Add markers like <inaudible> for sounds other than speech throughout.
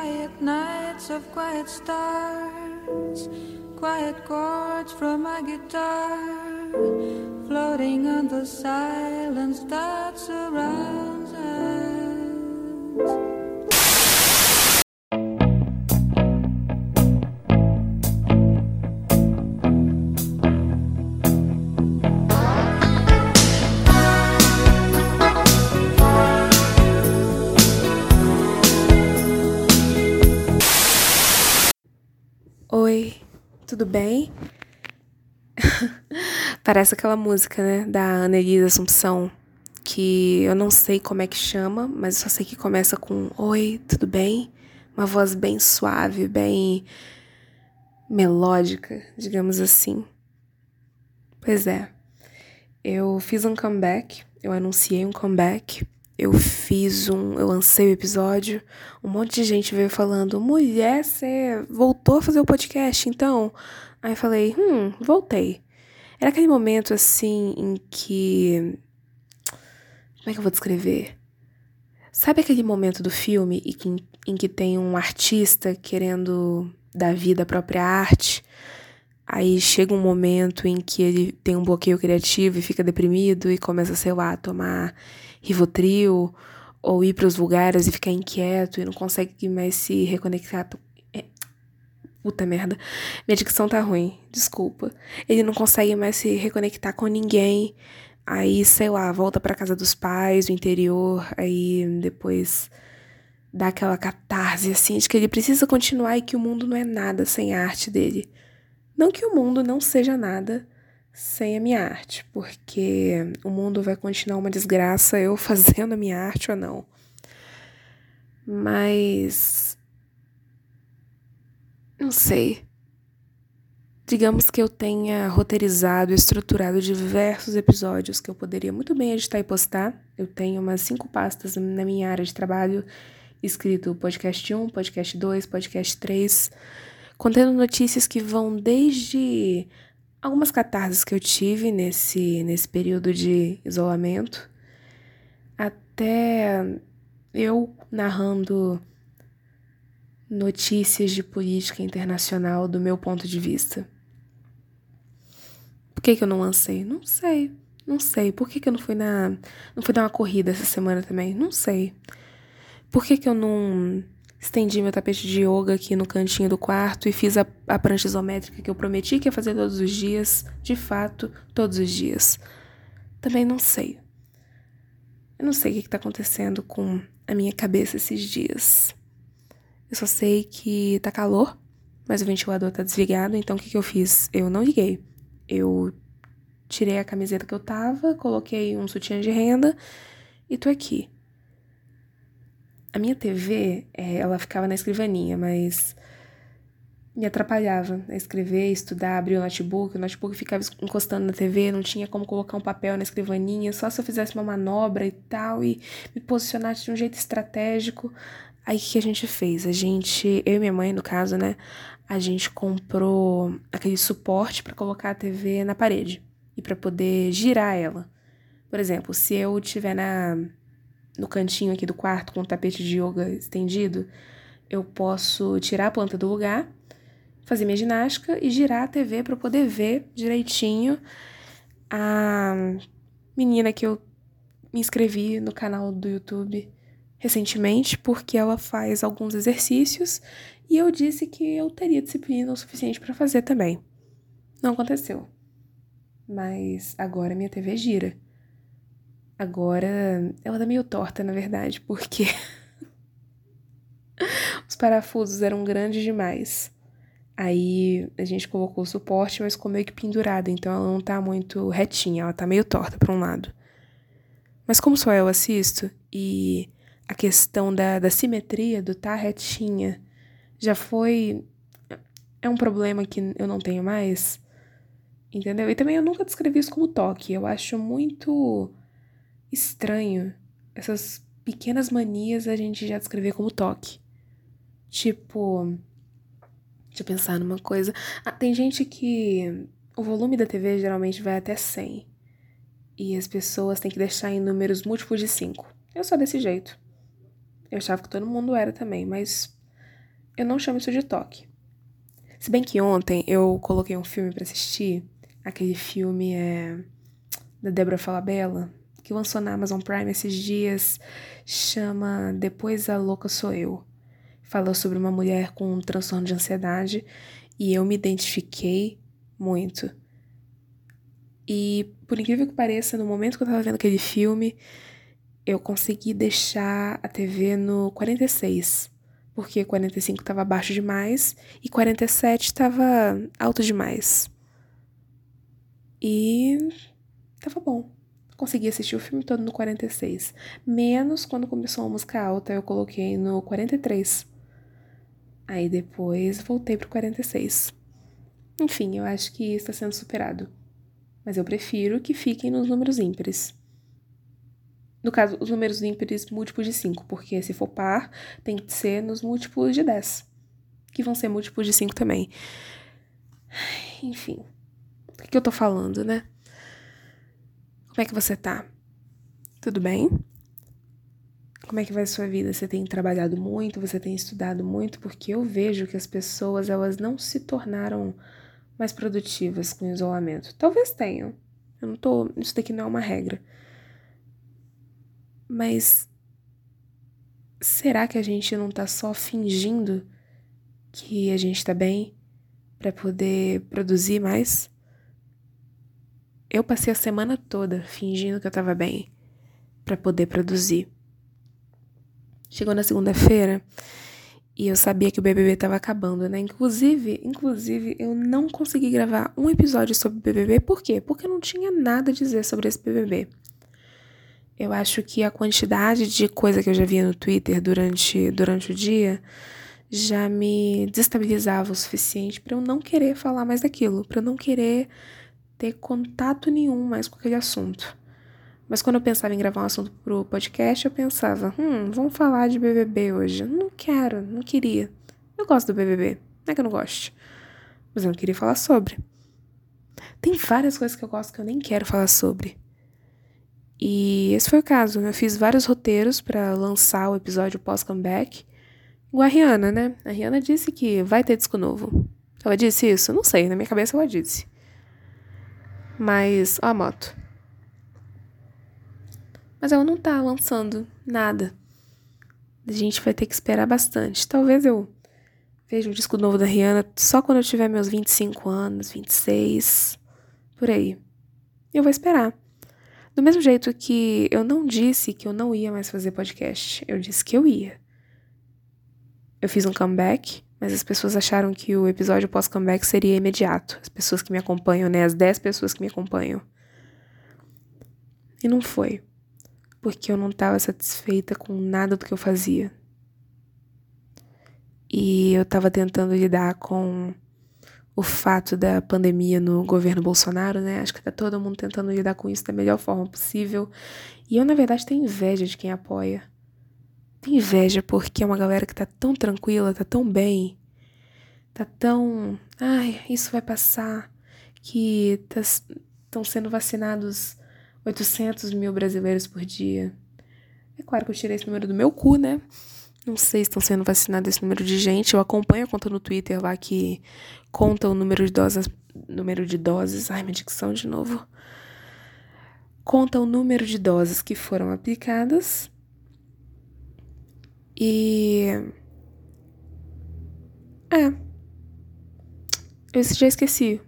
quiet nights of quiet stars, quiet chords from my guitar, floating on the silence that surrounds us. Tudo bem? <laughs> Parece aquela música, né, da Ana Elisa Assumpção, que eu não sei como é que chama, mas só sei que começa com Oi, tudo bem? Uma voz bem suave, bem melódica, digamos assim. Pois é, eu fiz um comeback, eu anunciei um comeback eu fiz um. Eu lancei o episódio, um monte de gente veio falando: mulher, você voltou a fazer o podcast então? Aí falei: hum, voltei. Era aquele momento assim em que. Como é que eu vou descrever? Sabe aquele momento do filme em que, em que tem um artista querendo dar vida à própria arte? Aí chega um momento em que ele tem um bloqueio criativo e fica deprimido e começa, sei lá, a tomar Rivotril ou ir para os lugares e ficar inquieto e não consegue mais se reconectar. É. Puta merda. Minha dicção tá ruim, desculpa. Ele não consegue mais se reconectar com ninguém. Aí, sei lá, volta para casa dos pais, do interior, aí depois dá aquela catarse assim de que ele precisa continuar e que o mundo não é nada sem a arte dele. Não que o mundo não seja nada, sem a minha arte, porque o mundo vai continuar uma desgraça eu <laughs> fazendo a minha arte ou não. Mas. Não sei. Digamos que eu tenha roteirizado estruturado diversos episódios que eu poderia muito bem editar e postar. Eu tenho umas cinco pastas na minha área de trabalho, escrito podcast 1, podcast 2, podcast 3, contendo notícias que vão desde algumas catarses que eu tive nesse, nesse período de isolamento, até eu narrando notícias de política internacional do meu ponto de vista. Por que, que eu não lancei? Não sei. Não sei. Por que, que eu não fui na. Não fui dar uma corrida essa semana também? Não sei. Por que, que eu não Estendi meu tapete de yoga aqui no cantinho do quarto e fiz a, a prancha isométrica que eu prometi que ia fazer todos os dias, de fato, todos os dias. Também não sei. Eu não sei o que está acontecendo com a minha cabeça esses dias. Eu só sei que tá calor, mas o ventilador tá desligado, então o que, que eu fiz? Eu não liguei. Eu tirei a camiseta que eu tava, coloquei um sutiã de renda e tô aqui. A minha TV, é, ela ficava na escrivaninha, mas me atrapalhava a escrever, estudar, abrir o notebook. O notebook ficava encostando na TV, não tinha como colocar um papel na escrivaninha, só se eu fizesse uma manobra e tal, e me posicionasse de um jeito estratégico. Aí o que a gente fez? A gente, eu e minha mãe, no caso, né? A gente comprou aquele suporte para colocar a TV na parede e para poder girar ela. Por exemplo, se eu estiver na no cantinho aqui do quarto com o tapete de yoga estendido, eu posso tirar a planta do lugar, fazer minha ginástica e girar a TV para poder ver direitinho a menina que eu me inscrevi no canal do YouTube recentemente, porque ela faz alguns exercícios e eu disse que eu teria disciplina o suficiente para fazer também. Não aconteceu. Mas agora minha TV gira. Agora ela tá meio torta, na verdade, porque <laughs> os parafusos eram grandes demais. Aí a gente colocou o suporte, mas ficou meio que pendurada, então ela não tá muito retinha, ela tá meio torta para um lado. Mas como só eu assisto e a questão da, da simetria do tá retinha já foi. É um problema que eu não tenho mais. Entendeu? E também eu nunca descrevi isso como toque. Eu acho muito estranho essas pequenas manias a gente já descrever como toque. Tipo, deixa eu pensar numa coisa. Ah, tem gente que o volume da TV geralmente vai até 100 e as pessoas têm que deixar em números múltiplos de 5. Eu sou desse jeito. Eu achava que todo mundo era também, mas eu não chamo isso de toque. Se bem que ontem eu coloquei um filme para assistir, aquele filme é da Débora Falabella, que lançou na Amazon Prime esses dias, chama Depois a Louca Sou Eu. Fala sobre uma mulher com um transtorno de ansiedade e eu me identifiquei muito. E, por incrível que pareça, no momento que eu tava vendo aquele filme, eu consegui deixar a TV no 46. Porque 45 tava baixo demais e 47 tava alto demais. E tava bom. Consegui assistir o filme todo no 46. Menos quando começou a música alta, eu coloquei no 43. Aí depois voltei pro 46. Enfim, eu acho que está sendo superado. Mas eu prefiro que fiquem nos números ímpares. No caso, os números ímpares múltiplos de 5, porque se for par, tem que ser nos múltiplos de 10, que vão ser múltiplos de 5 também. Enfim, o que eu tô falando, né? Como é que você tá? Tudo bem? Como é que vai a sua vida? Você tem trabalhado muito? Você tem estudado muito? Porque eu vejo que as pessoas, elas não se tornaram mais produtivas com o isolamento. Talvez tenham. Eu não tô. Isso daqui não é uma regra. Mas. Será que a gente não tá só fingindo que a gente tá bem para poder produzir mais? Eu passei a semana toda fingindo que eu tava bem para poder produzir. Chegou na segunda-feira e eu sabia que o BBB tava acabando, né? Inclusive, inclusive, eu não consegui gravar um episódio sobre o BBB. Por quê? Porque eu não tinha nada a dizer sobre esse BBB. Eu acho que a quantidade de coisa que eu já via no Twitter durante, durante o dia já me desestabilizava o suficiente para eu não querer falar mais daquilo, para eu não querer ter contato nenhum mais com aquele assunto. Mas quando eu pensava em gravar um assunto pro podcast, eu pensava, hum, vamos falar de BBB hoje. Não quero, não queria. Eu gosto do BBB, não é que eu não gosto. Mas eu não queria falar sobre. Tem várias coisas que eu gosto que eu nem quero falar sobre. E esse foi o caso. Eu fiz vários roteiros para lançar o episódio pós-comeback. Igual a Rihanna, né? A Rihanna disse que vai ter disco novo. Ela disse isso? Não sei, na minha cabeça ela disse. Mas, ó a moto. Mas ela não tá lançando nada. A gente vai ter que esperar bastante. Talvez eu veja o disco novo da Rihanna só quando eu tiver meus 25 anos, 26, por aí. Eu vou esperar. Do mesmo jeito que eu não disse que eu não ia mais fazer podcast, eu disse que eu ia. Eu fiz um comeback, mas as pessoas acharam que o episódio pós-comeback seria imediato. As pessoas que me acompanham, né? As 10 pessoas que me acompanham. E não foi. Porque eu não estava satisfeita com nada do que eu fazia. E eu estava tentando lidar com o fato da pandemia no governo Bolsonaro, né? Acho que tá todo mundo tentando lidar com isso da melhor forma possível. E eu, na verdade, tenho inveja de quem apoia. Tem inveja porque é uma galera que tá tão tranquila, tá tão bem, tá tão. Ai, isso vai passar. Que estão tá, sendo vacinados 800 mil brasileiros por dia. É claro que eu tirei esse número do meu cu, né? Não sei se estão sendo vacinados esse número de gente. Eu acompanho a conta no Twitter lá que conta o número de doses. Número de doses. Ai, minha dicção de novo. Conta o número de doses que foram aplicadas e. É. Eu já esqueci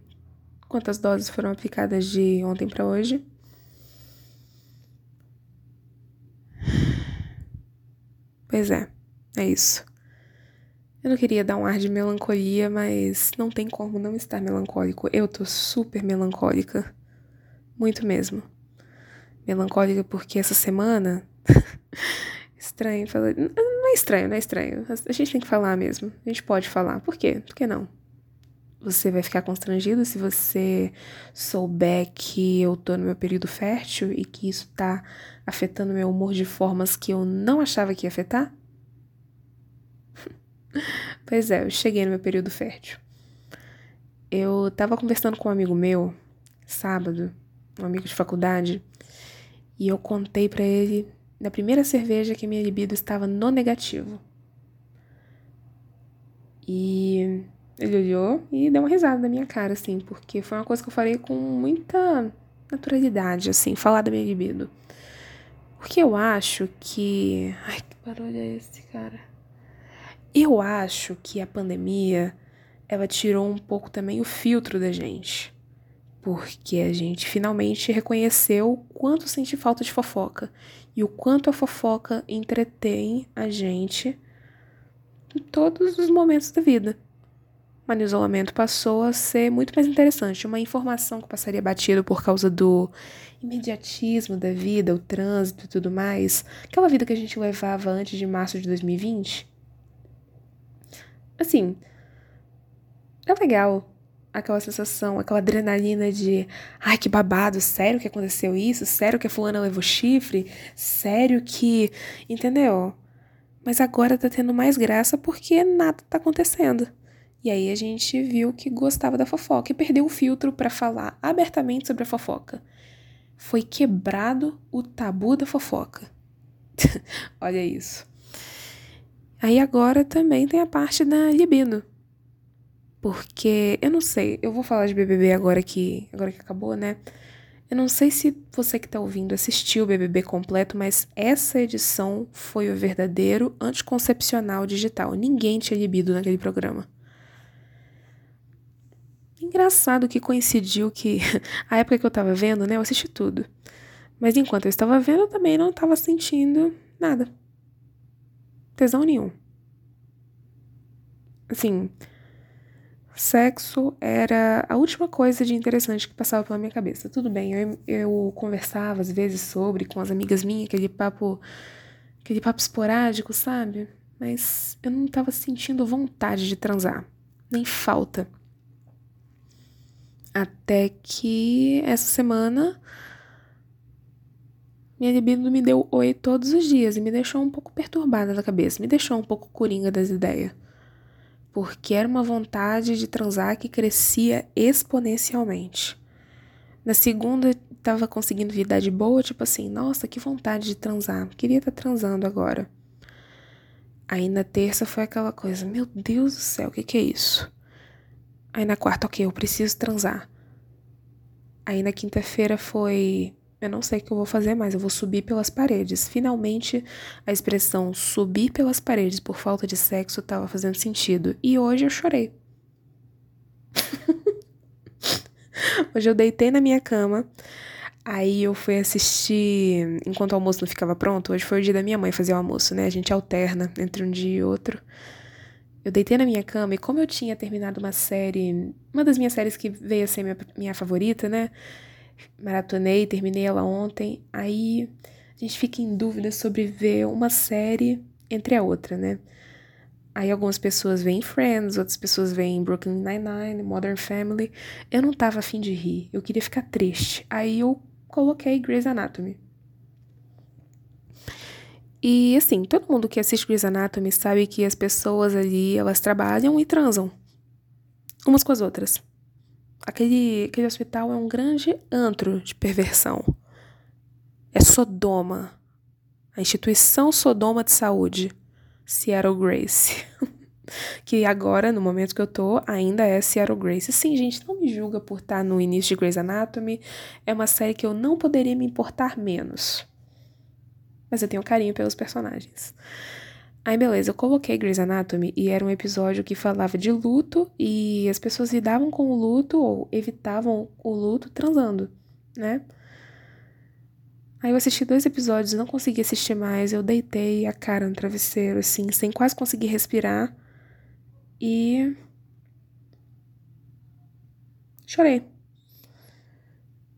quantas doses foram aplicadas de ontem para hoje. Pois é, é isso. Eu não queria dar um ar de melancolia, mas não tem como não estar melancólico. Eu tô super melancólica. Muito mesmo. Melancólica porque essa semana. <laughs> estranho falar é estranho, não é estranho. A gente tem que falar mesmo. A gente pode falar. Por quê? Por que não? Você vai ficar constrangido se você souber que eu tô no meu período fértil e que isso tá afetando meu humor de formas que eu não achava que ia afetar? <laughs> pois é, eu cheguei no meu período fértil. Eu tava conversando com um amigo meu, sábado, um amigo de faculdade, e eu contei para ele na primeira cerveja que minha libido estava no negativo. E ele olhou e deu uma risada na minha cara, assim, porque foi uma coisa que eu falei com muita naturalidade, assim, falar da minha libido. Porque eu acho que. Ai, que barulho é esse, cara? Eu acho que a pandemia ela tirou um pouco também o filtro da gente. Porque a gente finalmente reconheceu o quanto sente falta de fofoca e o quanto a fofoca entretém a gente em todos os momentos da vida. Mas no isolamento passou a ser muito mais interessante. Uma informação que passaria batido por causa do imediatismo da vida, o trânsito e tudo mais. Aquela vida que a gente levava antes de março de 2020. Assim, é legal aquela sensação, aquela adrenalina de ai que babado, sério que aconteceu isso? Sério que a fulana levou chifre? Sério que. Entendeu? Mas agora tá tendo mais graça porque nada tá acontecendo. E aí a gente viu que gostava da fofoca e perdeu o filtro para falar abertamente sobre a fofoca. Foi quebrado o tabu da fofoca. <laughs> Olha isso. Aí agora também tem a parte da libido. Porque eu não sei, eu vou falar de BBB agora que agora que acabou, né? Eu não sei se você que tá ouvindo assistiu o BBB completo, mas essa edição foi o verdadeiro anticoncepcional digital. Ninguém tinha libido naquele programa. Engraçado que coincidiu que <laughs> a época que eu tava vendo, né, eu assisti tudo. Mas enquanto eu estava vendo, eu também não tava sentindo nada. Tesão nenhum. Assim, sexo era a última coisa de interessante que passava pela minha cabeça. Tudo bem, eu, eu conversava às vezes sobre com as amigas minhas, aquele papo, aquele papo esporádico, sabe? Mas eu não tava sentindo vontade de transar, nem falta. Até que essa semana minha libido me deu oi todos os dias e me deixou um pouco perturbada da cabeça, me deixou um pouco coringa das ideias. Porque era uma vontade de transar que crescia exponencialmente. Na segunda, tava conseguindo vida de boa, tipo assim, nossa, que vontade de transar, queria estar tá transando agora. Aí na terça foi aquela coisa, meu Deus do céu, o que, que é isso? Aí na quarta, ok, eu preciso transar. Aí na quinta-feira foi. Eu não sei o que eu vou fazer mais, eu vou subir pelas paredes. Finalmente, a expressão subir pelas paredes por falta de sexo estava fazendo sentido. E hoje eu chorei. <laughs> hoje eu deitei na minha cama. Aí eu fui assistir. Enquanto o almoço não ficava pronto, hoje foi o dia da minha mãe fazer o almoço, né? A gente alterna entre um dia e outro. Eu deitei na minha cama e como eu tinha terminado uma série, uma das minhas séries que veio a ser minha, minha favorita, né? Maratonei, terminei ela ontem. Aí a gente fica em dúvida sobre ver uma série entre a outra, né? Aí algumas pessoas veem Friends, outras pessoas veem Brooklyn Nine-Nine, Modern Family. Eu não tava afim de rir, eu queria ficar triste. Aí eu coloquei Grey's Anatomy. E assim, todo mundo que assiste Grey's Anatomy sabe que as pessoas ali, elas trabalham e transam. Umas com as outras. Aquele, aquele hospital é um grande antro de perversão. É Sodoma. A instituição Sodoma de Saúde. Seattle Grace. <laughs> que agora, no momento que eu tô, ainda é Seattle Grace. Sim, gente, não me julga por estar no início de Grey's Anatomy. É uma série que eu não poderia me importar menos mas eu tenho carinho pelos personagens. Aí beleza, eu coloquei Grey's Anatomy e era um episódio que falava de luto e as pessoas lidavam com o luto ou evitavam o luto transando, né? Aí eu assisti dois episódios, não consegui assistir mais, eu deitei a cara no travesseiro, assim, sem quase conseguir respirar. E. Chorei.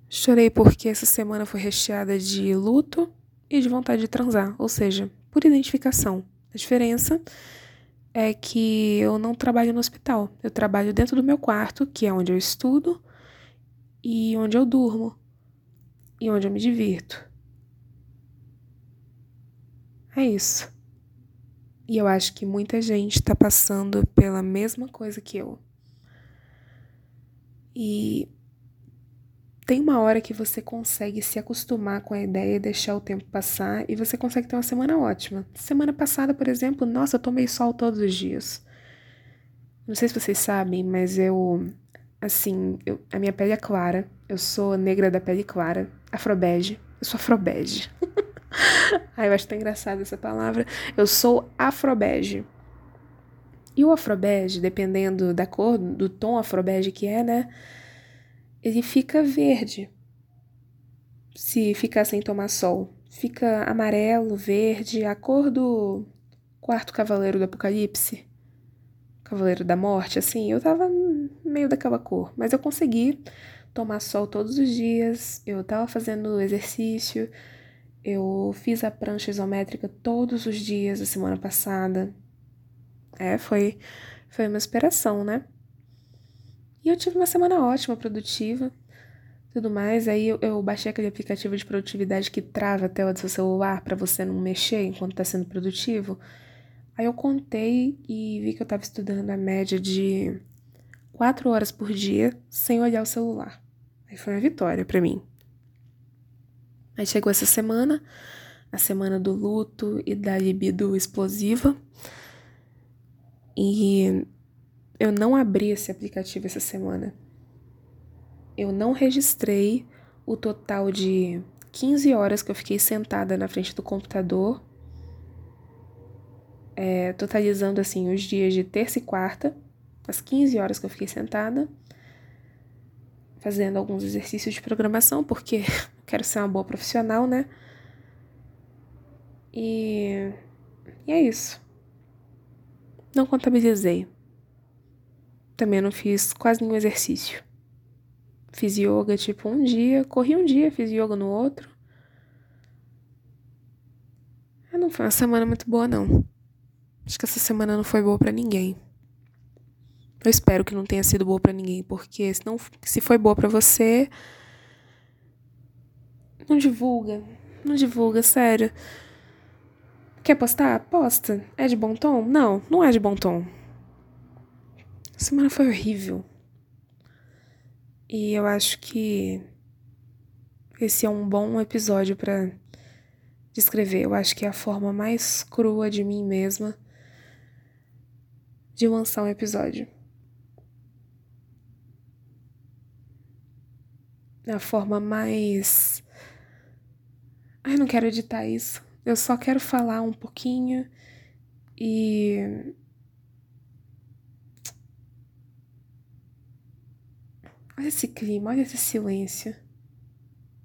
Chorei porque essa semana foi recheada de luto e de vontade de transar, ou seja, por identificação. A diferença é que eu não trabalho no hospital, eu trabalho dentro do meu quarto, que é onde eu estudo e onde eu durmo e onde eu me divirto. É isso. E eu acho que muita gente está passando pela mesma coisa que eu. E tem uma hora que você consegue se acostumar com a ideia e deixar o tempo passar e você consegue ter uma semana ótima. Semana passada, por exemplo, nossa, eu tomei sol todos os dias. Não sei se vocês sabem, mas eu. Assim, eu, a minha pele é clara. Eu sou negra da pele clara. Afrobege. Eu sou afrobege. <laughs> Ai, eu acho tão engraçada essa palavra. Eu sou afrobege. E o afrobege, dependendo da cor, do tom afrobege que é, né? Ele fica verde. Se ficar sem tomar sol. Fica amarelo, verde, a cor do quarto cavaleiro do Apocalipse. Cavaleiro da Morte, assim. Eu tava meio daquela cor. Mas eu consegui tomar sol todos os dias. Eu tava fazendo exercício. Eu fiz a prancha isométrica todos os dias da semana passada. É, foi, foi uma inspiração, né? E eu tive uma semana ótima, produtiva, tudo mais. Aí eu, eu baixei aquele aplicativo de produtividade que trava a tela do seu celular para você não mexer enquanto tá sendo produtivo. Aí eu contei e vi que eu tava estudando a média de quatro horas por dia sem olhar o celular. Aí foi uma vitória para mim. Aí chegou essa semana, a semana do luto e da libido explosiva. E eu não abri esse aplicativo essa semana. Eu não registrei o total de 15 horas que eu fiquei sentada na frente do computador, é, totalizando assim os dias de terça e quarta, as 15 horas que eu fiquei sentada, fazendo alguns exercícios de programação, porque <laughs> quero ser uma boa profissional, né? E, e é isso. Não contabilizei. Também não fiz quase nenhum exercício. Fiz yoga tipo um dia, corri um dia, fiz yoga no outro. Ah, não foi uma semana muito boa, não. Acho que essa semana não foi boa para ninguém. Eu espero que não tenha sido boa para ninguém, porque se, não, se foi boa para você, não divulga. Não divulga, sério. Quer postar? Posta. É de bom tom? Não, não é de bom tom. Semana foi horrível. E eu acho que esse é um bom episódio para descrever. Eu acho que é a forma mais crua de mim mesma de lançar um episódio. A forma mais. Ai, não quero editar isso. Eu só quero falar um pouquinho e. Olha esse clima, olha esse silêncio.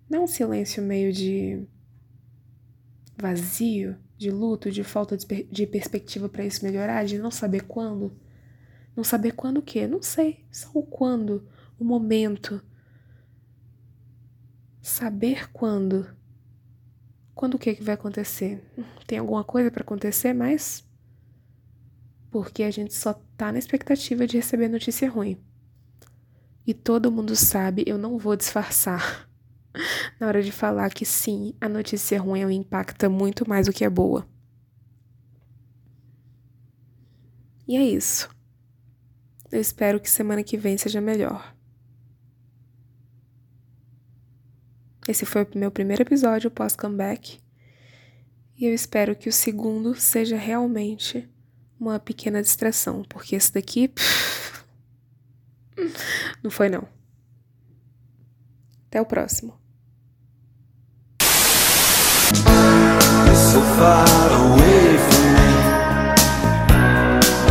Não um silêncio meio de vazio, de luto, de falta de perspectiva para isso melhorar, de não saber quando. Não saber quando o quê? Não sei. Só o quando, o momento. Saber quando. Quando o que, que vai acontecer? Tem alguma coisa para acontecer, mas. Porque a gente só tá na expectativa de receber notícia ruim. E todo mundo sabe, eu não vou disfarçar. <laughs> Na hora de falar que sim, a notícia ruim impacta muito mais do que a boa. E é isso. Eu espero que semana que vem seja melhor. Esse foi o meu primeiro episódio pós-comeback. E eu espero que o segundo seja realmente uma pequena distração, porque esse daqui. Pff, não foi, não. Até o próximo. So far away from me.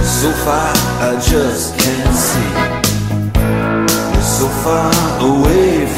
So far I just can't see. So far away from